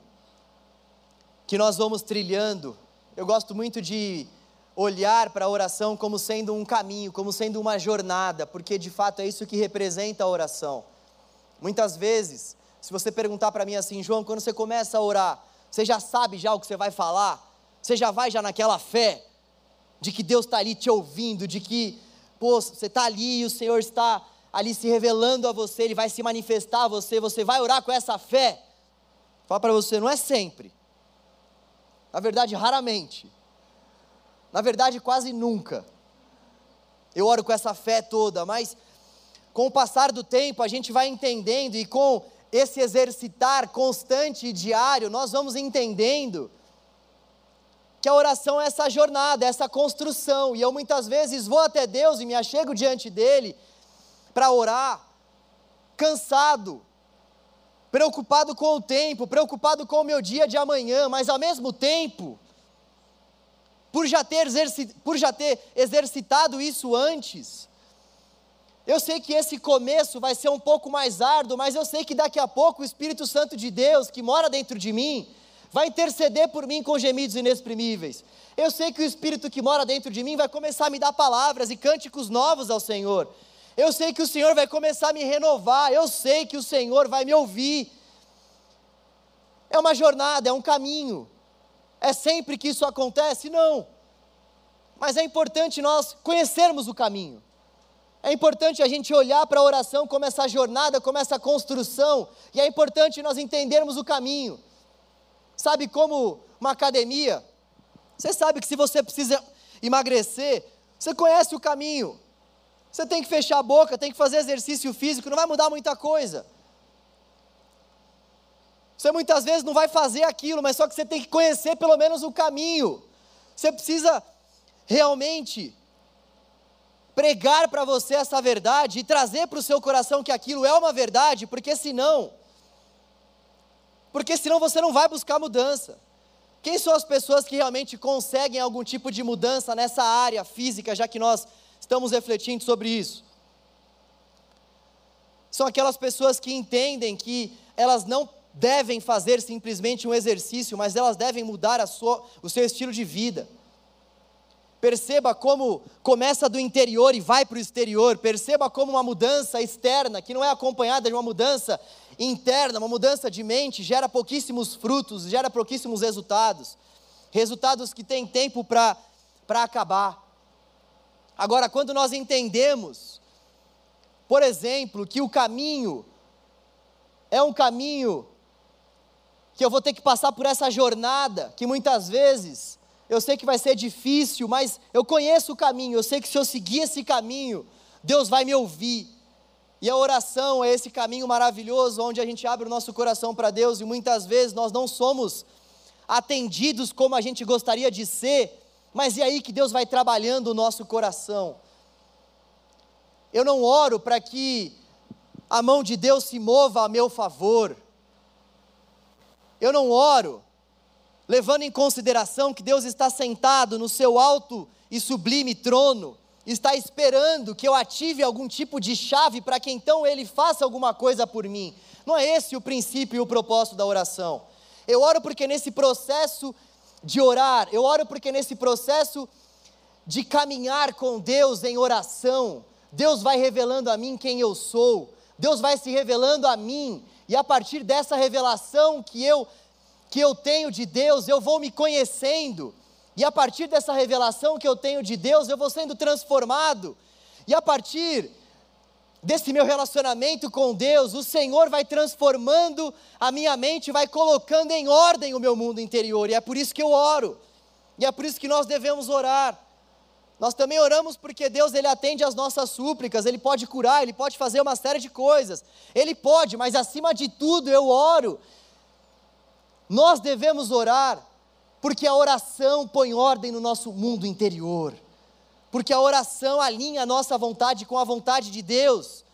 que nós vamos trilhando. Eu gosto muito de olhar para a oração como sendo um caminho, como sendo uma jornada, porque de fato é isso que representa a oração. Muitas vezes, se você perguntar para mim assim, João, quando você começa a orar, você já sabe já o que você vai falar? Você já vai já naquela fé de que Deus está ali te ouvindo, de que, pô, você está ali e o Senhor está ali se revelando a você, Ele vai se manifestar a você, você vai orar com essa fé. Fala para você, não é sempre. Na verdade, raramente. Na verdade, quase nunca. Eu oro com essa fé toda, mas com o passar do tempo a gente vai entendendo e com esse exercitar constante e diário, nós vamos entendendo que a oração é essa jornada, é essa construção, e eu muitas vezes vou até Deus e me achego diante dele para orar, cansado, preocupado com o tempo, preocupado com o meu dia de amanhã, mas ao mesmo tempo, por já ter, por já ter exercitado isso antes, eu sei que esse começo vai ser um pouco mais árduo, mas eu sei que daqui a pouco o Espírito Santo de Deus, que mora dentro de mim, vai interceder por mim com gemidos inexprimíveis. Eu sei que o Espírito que mora dentro de mim vai começar a me dar palavras e cânticos novos ao Senhor. Eu sei que o Senhor vai começar a me renovar. Eu sei que o Senhor vai me ouvir. É uma jornada, é um caminho. É sempre que isso acontece? Não. Mas é importante nós conhecermos o caminho. É importante a gente olhar para a oração como essa jornada, como essa construção, e é importante nós entendermos o caminho. Sabe como uma academia? Você sabe que se você precisa emagrecer, você conhece o caminho. Você tem que fechar a boca, tem que fazer exercício físico, não vai mudar muita coisa. Você muitas vezes não vai fazer aquilo, mas só que você tem que conhecer pelo menos o caminho. Você precisa realmente pregar para você essa verdade e trazer para o seu coração que aquilo é uma verdade, porque senão, porque senão você não vai buscar mudança. Quem são as pessoas que realmente conseguem algum tipo de mudança nessa área física, já que nós estamos refletindo sobre isso? São aquelas pessoas que entendem que elas não devem fazer simplesmente um exercício, mas elas devem mudar sua, o seu estilo de vida. Perceba como começa do interior e vai para o exterior. Perceba como uma mudança externa, que não é acompanhada de uma mudança interna, uma mudança de mente, gera pouquíssimos frutos, gera pouquíssimos resultados. Resultados que têm tempo para acabar. Agora, quando nós entendemos, por exemplo, que o caminho é um caminho que eu vou ter que passar por essa jornada, que muitas vezes eu sei que vai ser difícil, mas eu conheço o caminho, eu sei que se eu seguir esse caminho, Deus vai me ouvir. E a oração é esse caminho maravilhoso onde a gente abre o nosso coração para Deus e muitas vezes nós não somos atendidos como a gente gostaria de ser, mas é aí que Deus vai trabalhando o nosso coração. Eu não oro para que a mão de Deus se mova a meu favor. Eu não oro levando em consideração que Deus está sentado no seu alto e sublime trono está esperando que eu ative algum tipo de chave para que então ele faça alguma coisa por mim. Não é esse o princípio e o propósito da oração. Eu oro porque nesse processo de orar, eu oro porque nesse processo de caminhar com Deus em oração, Deus vai revelando a mim quem eu sou, Deus vai se revelando a mim, e a partir dessa revelação que eu que eu tenho de Deus, eu vou me conhecendo, e a partir dessa revelação que eu tenho de Deus, eu vou sendo transformado, e a partir desse meu relacionamento com Deus, o Senhor vai transformando a minha mente, vai colocando em ordem o meu mundo interior, e é por isso que eu oro, e é por isso que nós devemos orar. Nós também oramos porque Deus ele atende às nossas súplicas, ele pode curar, ele pode fazer uma série de coisas. Ele pode, mas acima de tudo eu oro. Nós devemos orar porque a oração põe ordem no nosso mundo interior. Porque a oração alinha a nossa vontade com a vontade de Deus.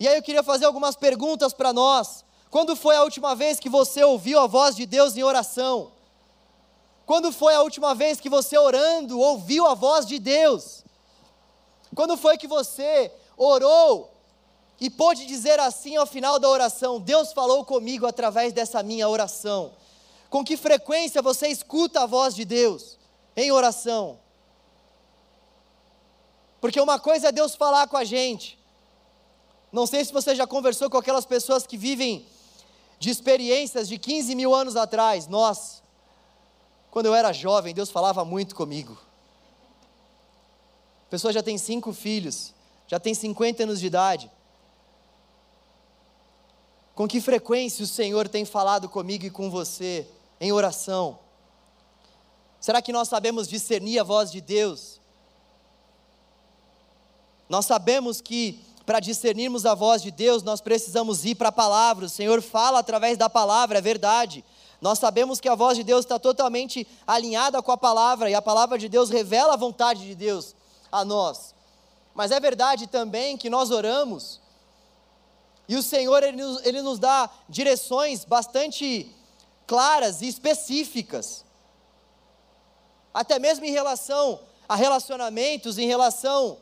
E aí eu queria fazer algumas perguntas para nós. Quando foi a última vez que você ouviu a voz de Deus em oração? Quando foi a última vez que você orando ouviu a voz de Deus? Quando foi que você orou e pôde dizer assim ao final da oração: Deus falou comigo através dessa minha oração? Com que frequência você escuta a voz de Deus em oração? Porque uma coisa é Deus falar com a gente. Não sei se você já conversou com aquelas pessoas que vivem de experiências de 15 mil anos atrás. Nós, quando eu era jovem, Deus falava muito comigo. A pessoa já tem cinco filhos, já tem 50 anos de idade. Com que frequência o Senhor tem falado comigo e com você em oração? Será que nós sabemos discernir a voz de Deus? Nós sabemos que para discernirmos a voz de Deus, nós precisamos ir para a palavra. O Senhor fala através da palavra, é verdade. Nós sabemos que a voz de Deus está totalmente alinhada com a palavra, e a palavra de Deus revela a vontade de Deus a nós. Mas é verdade também que nós oramos, e o Senhor ele nos, ele nos dá direções bastante claras e específicas, até mesmo em relação a relacionamentos, em relação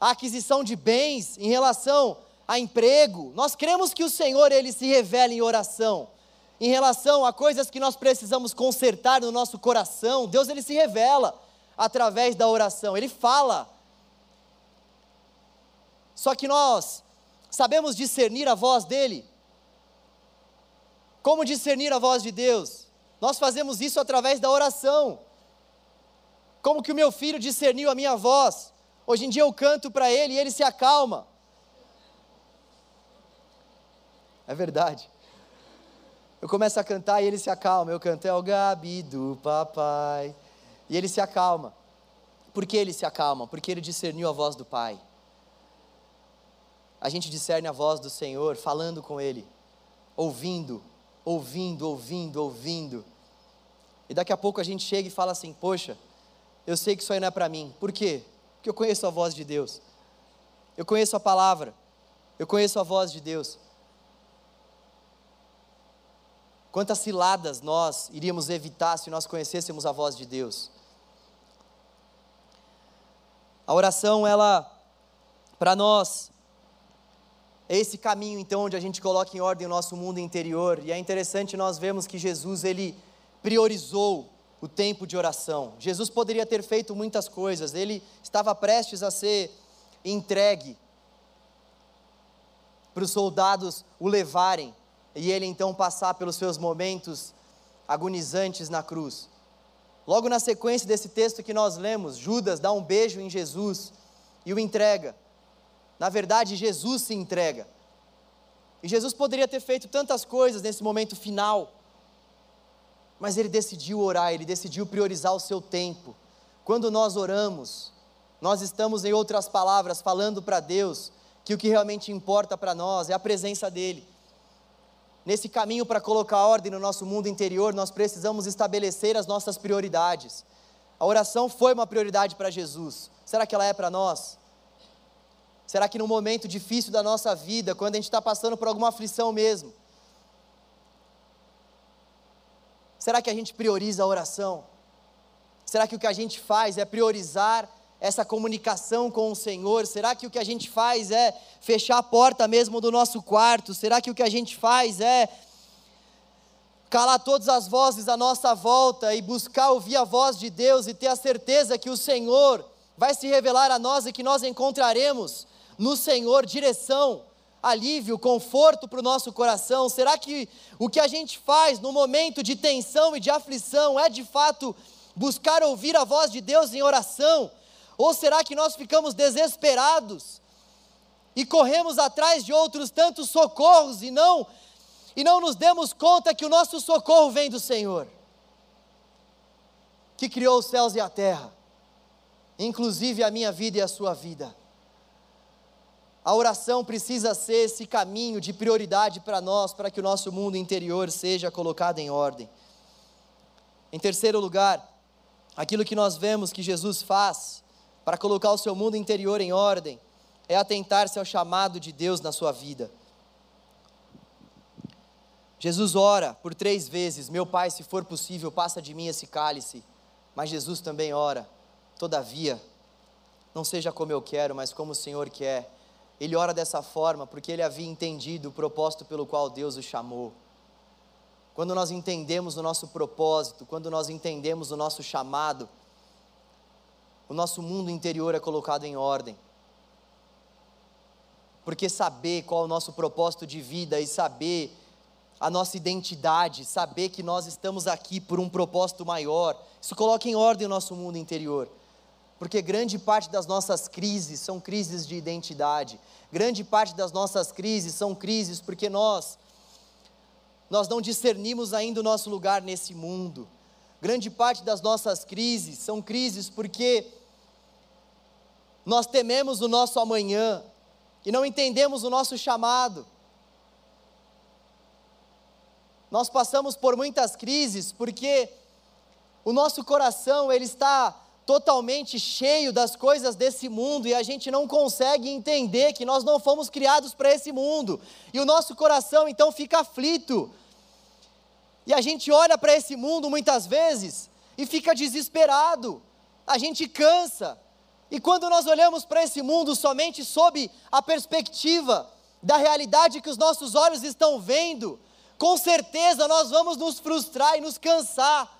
à aquisição de bens, em relação a emprego. Nós cremos que o Senhor ele se revela em oração em relação a coisas que nós precisamos consertar no nosso coração, Deus ele se revela através da oração, ele fala. Só que nós sabemos discernir a voz dele. Como discernir a voz de Deus? Nós fazemos isso através da oração. Como que o meu filho discerniu a minha voz? Hoje em dia eu canto para ele e ele se acalma. É verdade. Eu começo a cantar e ele se acalma. Eu canto, é o Gabi do papai. E ele se acalma. Por que ele se acalma? Porque ele discerniu a voz do Pai. A gente discerne a voz do Senhor falando com Ele, ouvindo, ouvindo, ouvindo, ouvindo. E daqui a pouco a gente chega e fala assim: Poxa, eu sei que isso aí não é para mim. Por quê? Porque eu conheço a voz de Deus. Eu conheço a palavra. Eu conheço a voz de Deus. Quantas ciladas nós iríamos evitar se nós conhecêssemos a voz de Deus? A oração, ela, para nós, é esse caminho então onde a gente coloca em ordem o nosso mundo interior. E é interessante nós vemos que Jesus, ele priorizou o tempo de oração. Jesus poderia ter feito muitas coisas, ele estava prestes a ser entregue para os soldados o levarem e ele então passar pelos seus momentos agonizantes na cruz. Logo na sequência desse texto que nós lemos, Judas dá um beijo em Jesus e o entrega. Na verdade, Jesus se entrega. E Jesus poderia ter feito tantas coisas nesse momento final, mas ele decidiu orar, ele decidiu priorizar o seu tempo. Quando nós oramos, nós estamos, em outras palavras, falando para Deus que o que realmente importa para nós é a presença dEle. Nesse caminho para colocar ordem no nosso mundo interior, nós precisamos estabelecer as nossas prioridades. A oração foi uma prioridade para Jesus. Será que ela é para nós? Será que no momento difícil da nossa vida, quando a gente está passando por alguma aflição mesmo, será que a gente prioriza a oração? Será que o que a gente faz é priorizar essa comunicação com o Senhor? Será que o que a gente faz é fechar a porta mesmo do nosso quarto? Será que o que a gente faz é calar todas as vozes à nossa volta e buscar ouvir a voz de Deus e ter a certeza que o Senhor vai se revelar a nós e que nós encontraremos no Senhor direção, alívio, conforto para o nosso coração? Será que o que a gente faz no momento de tensão e de aflição é de fato buscar ouvir a voz de Deus em oração? Ou será que nós ficamos desesperados e corremos atrás de outros tantos socorros e não e não nos demos conta que o nosso socorro vem do Senhor, que criou os céus e a terra, inclusive a minha vida e a sua vida. A oração precisa ser esse caminho de prioridade para nós, para que o nosso mundo interior seja colocado em ordem. Em terceiro lugar, aquilo que nós vemos que Jesus faz para colocar o seu mundo interior em ordem, é atentar-se ao chamado de Deus na sua vida. Jesus ora por três vezes: Meu Pai, se for possível, passa de mim esse cálice. Mas Jesus também ora: Todavia, não seja como eu quero, mas como o Senhor quer. Ele ora dessa forma porque ele havia entendido o propósito pelo qual Deus o chamou. Quando nós entendemos o nosso propósito, quando nós entendemos o nosso chamado, o nosso mundo interior é colocado em ordem. Porque saber qual é o nosso propósito de vida e saber a nossa identidade, saber que nós estamos aqui por um propósito maior, isso coloca em ordem o nosso mundo interior. Porque grande parte das nossas crises são crises de identidade. Grande parte das nossas crises são crises porque nós nós não discernimos ainda o nosso lugar nesse mundo. Grande parte das nossas crises são crises porque nós tememos o nosso amanhã e não entendemos o nosso chamado. Nós passamos por muitas crises porque o nosso coração ele está totalmente cheio das coisas desse mundo e a gente não consegue entender que nós não fomos criados para esse mundo. E o nosso coração então fica aflito. E a gente olha para esse mundo muitas vezes e fica desesperado, a gente cansa. E quando nós olhamos para esse mundo somente sob a perspectiva da realidade que os nossos olhos estão vendo, com certeza nós vamos nos frustrar e nos cansar,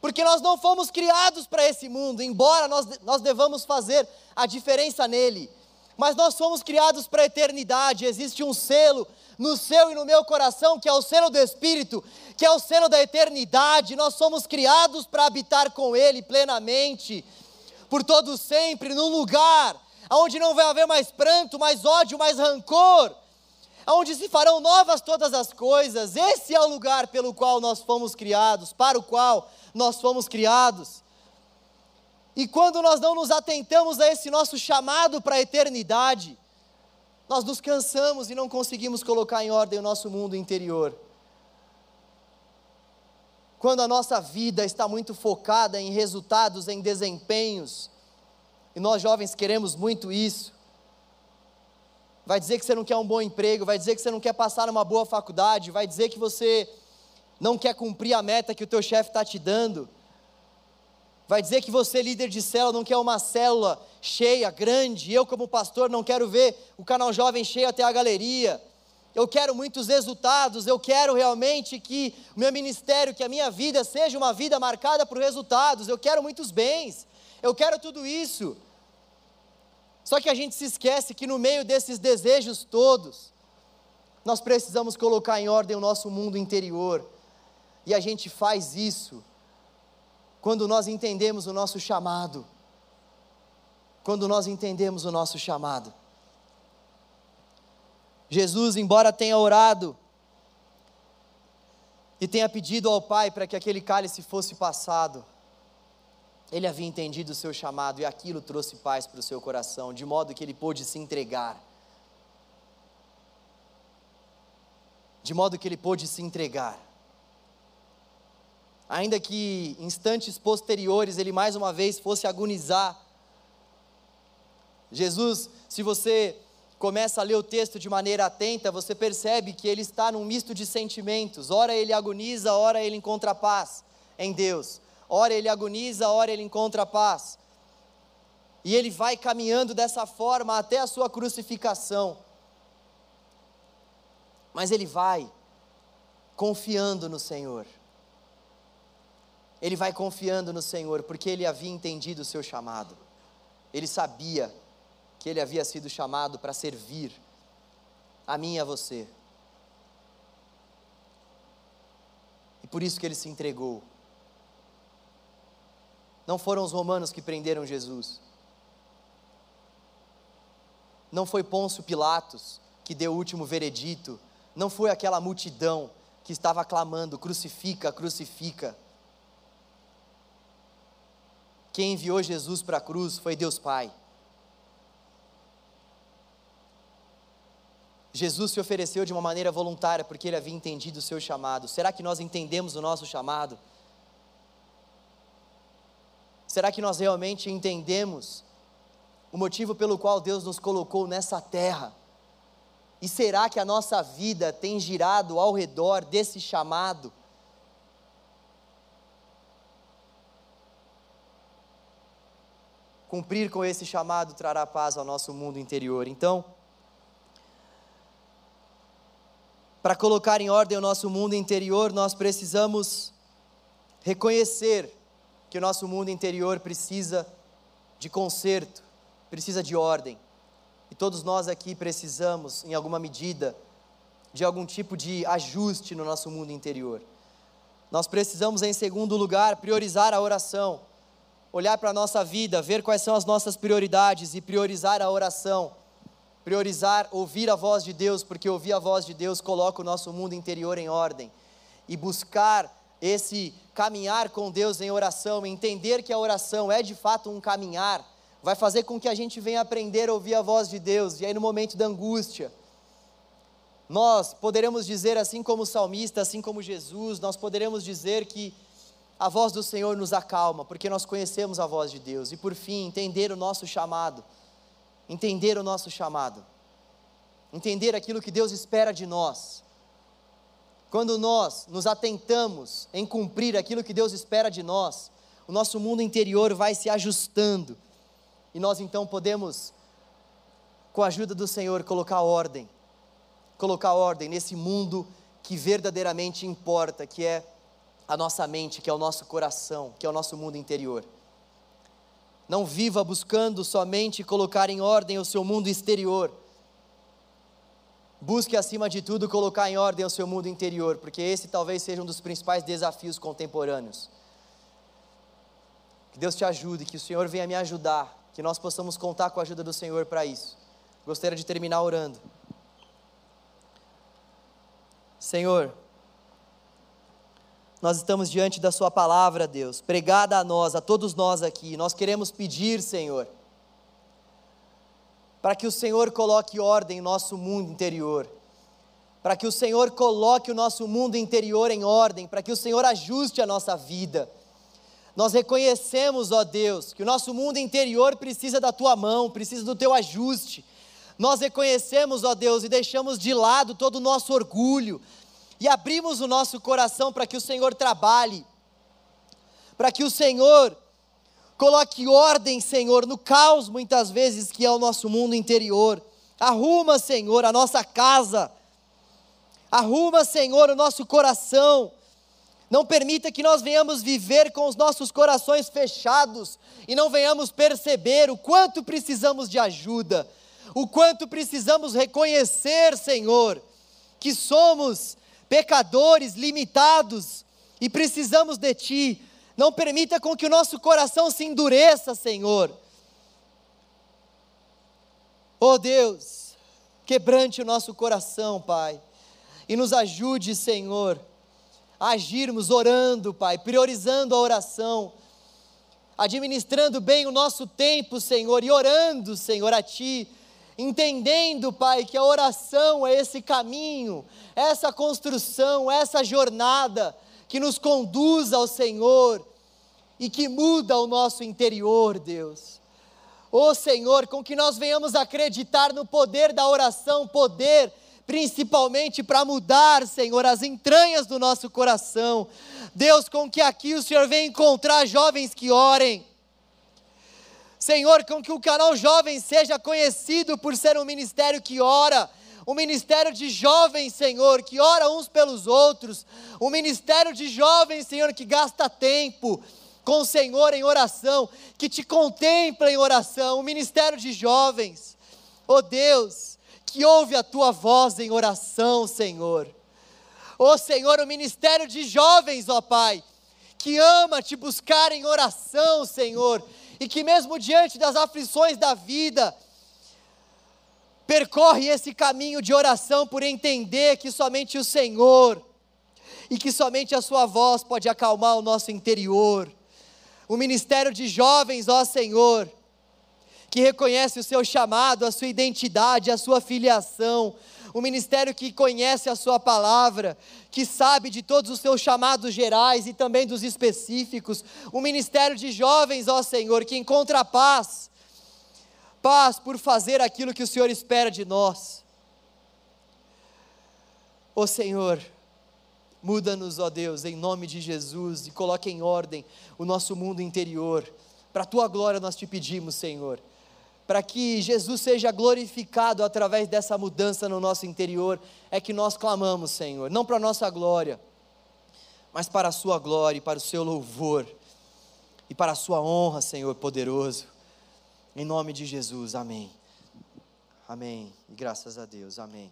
porque nós não fomos criados para esse mundo, embora nós, nós devamos fazer a diferença nele, mas nós fomos criados para a eternidade, existe um selo no seu e no meu coração, que é o selo do Espírito, que é o selo da eternidade. Nós somos criados para habitar com Ele plenamente, por todo sempre, num lugar onde não vai haver mais pranto, mais ódio, mais rancor, onde se farão novas todas as coisas. Esse é o lugar pelo qual nós fomos criados, para o qual nós fomos criados. E quando nós não nos atentamos a esse nosso chamado para a eternidade, nós nos cansamos e não conseguimos colocar em ordem o nosso mundo interior. Quando a nossa vida está muito focada em resultados, em desempenhos, e nós jovens queremos muito isso, vai dizer que você não quer um bom emprego, vai dizer que você não quer passar numa boa faculdade, vai dizer que você não quer cumprir a meta que o teu chefe está te dando, vai dizer que você, líder de célula, não quer uma célula cheia, grande, eu, como pastor, não quero ver o canal jovem cheio até a galeria. Eu quero muitos resultados, eu quero realmente que o meu ministério, que a minha vida seja uma vida marcada por resultados, eu quero muitos bens, eu quero tudo isso. Só que a gente se esquece que no meio desses desejos todos, nós precisamos colocar em ordem o nosso mundo interior, e a gente faz isso quando nós entendemos o nosso chamado. Quando nós entendemos o nosso chamado. Jesus, embora tenha orado e tenha pedido ao Pai para que aquele cálice fosse passado, ele havia entendido o seu chamado e aquilo trouxe paz para o seu coração, de modo que ele pôde se entregar. De modo que ele pôde se entregar ainda que instantes posteriores ele mais uma vez fosse agonizar. Jesus, se você começa a ler o texto de maneira atenta, você percebe que ele está num misto de sentimentos. Ora ele agoniza, ora ele encontra paz em Deus. ora ele agoniza, ora ele encontra paz. E ele vai caminhando dessa forma até a sua crucificação. Mas ele vai confiando no Senhor. Ele vai confiando no Senhor, porque ele havia entendido o seu chamado. Ele sabia que ele havia sido chamado para servir a mim e a você. E por isso que ele se entregou. Não foram os romanos que prenderam Jesus. Não foi Pôncio Pilatos que deu o último veredito. Não foi aquela multidão que estava clamando: crucifica, crucifica. Quem enviou Jesus para a cruz foi Deus Pai. Jesus se ofereceu de uma maneira voluntária porque ele havia entendido o seu chamado. Será que nós entendemos o nosso chamado? Será que nós realmente entendemos o motivo pelo qual Deus nos colocou nessa terra? E será que a nossa vida tem girado ao redor desse chamado? Cumprir com esse chamado trará paz ao nosso mundo interior. Então, para colocar em ordem o nosso mundo interior, nós precisamos reconhecer que o nosso mundo interior precisa de conserto, precisa de ordem. E todos nós aqui precisamos, em alguma medida, de algum tipo de ajuste no nosso mundo interior. Nós precisamos, em segundo lugar, priorizar a oração, olhar para a nossa vida, ver quais são as nossas prioridades e priorizar a oração priorizar ouvir a voz de Deus, porque ouvir a voz de Deus coloca o nosso mundo interior em ordem, e buscar esse caminhar com Deus em oração, entender que a oração é de fato um caminhar, vai fazer com que a gente venha aprender a ouvir a voz de Deus, e aí no momento da angústia, nós poderemos dizer, assim como o salmista, assim como Jesus, nós poderemos dizer que a voz do Senhor nos acalma, porque nós conhecemos a voz de Deus, e por fim, entender o nosso chamado. Entender o nosso chamado, entender aquilo que Deus espera de nós. Quando nós nos atentamos em cumprir aquilo que Deus espera de nós, o nosso mundo interior vai se ajustando. E nós então podemos, com a ajuda do Senhor, colocar ordem, colocar ordem nesse mundo que verdadeiramente importa, que é a nossa mente, que é o nosso coração, que é o nosso mundo interior. Não viva buscando somente colocar em ordem o seu mundo exterior. Busque, acima de tudo, colocar em ordem o seu mundo interior, porque esse talvez seja um dos principais desafios contemporâneos. Que Deus te ajude, que o Senhor venha me ajudar, que nós possamos contar com a ajuda do Senhor para isso. Gostaria de terminar orando. Senhor, nós estamos diante da Sua palavra, Deus, pregada a nós, a todos nós aqui. Nós queremos pedir, Senhor, para que o Senhor coloque ordem em nosso mundo interior, para que o Senhor coloque o nosso mundo interior em ordem, para que o Senhor ajuste a nossa vida. Nós reconhecemos, ó Deus, que o nosso mundo interior precisa da tua mão, precisa do teu ajuste. Nós reconhecemos, ó Deus, e deixamos de lado todo o nosso orgulho, e abrimos o nosso coração para que o Senhor trabalhe, para que o Senhor coloque ordem, Senhor, no caos muitas vezes que é o nosso mundo interior. Arruma, Senhor, a nossa casa, arruma, Senhor, o nosso coração. Não permita que nós venhamos viver com os nossos corações fechados e não venhamos perceber o quanto precisamos de ajuda, o quanto precisamos reconhecer, Senhor, que somos pecadores, limitados, e precisamos de Ti. Não permita com que o nosso coração se endureça, Senhor. Oh Deus, quebrante o nosso coração, Pai, e nos ajude, Senhor, a agirmos orando, Pai, priorizando a oração, administrando bem o nosso tempo, Senhor, e orando, Senhor, a Ti entendendo, Pai, que a oração é esse caminho, essa construção, essa jornada que nos conduz ao Senhor e que muda o nosso interior, Deus. Ô oh, Senhor, com que nós venhamos acreditar no poder da oração, poder principalmente para mudar, Senhor, as entranhas do nosso coração. Deus, com que aqui o Senhor venha encontrar jovens que orem. Senhor, com que o canal Jovem seja conhecido por ser um ministério que ora, um ministério de jovens, Senhor, que ora uns pelos outros, um ministério de jovens, Senhor, que gasta tempo com o Senhor em oração, que te contempla em oração, um ministério de jovens, oh Deus, que ouve a tua voz em oração, Senhor. Oh Senhor, o ministério de jovens, ó Pai, que ama te buscar em oração, Senhor, e que mesmo diante das aflições da vida, percorre esse caminho de oração por entender que somente o Senhor e que somente a Sua voz pode acalmar o nosso interior. O ministério de jovens, ó Senhor, que reconhece o seu chamado, a sua identidade, a sua filiação, o ministério que conhece a Sua palavra, que sabe de todos os seus chamados gerais e também dos específicos, o ministério de jovens, ó Senhor, que encontra paz paz por fazer aquilo que o Senhor espera de nós. Ó Senhor, muda-nos, ó Deus, em nome de Jesus e coloque em ordem o nosso mundo interior. Para a tua glória nós te pedimos, Senhor. Para que Jesus seja glorificado através dessa mudança no nosso interior, é que nós clamamos, Senhor, não para a nossa glória, mas para a Sua glória e para o Seu louvor e para a Sua honra, Senhor poderoso. Em nome de Jesus, amém. Amém. E graças a Deus, amém.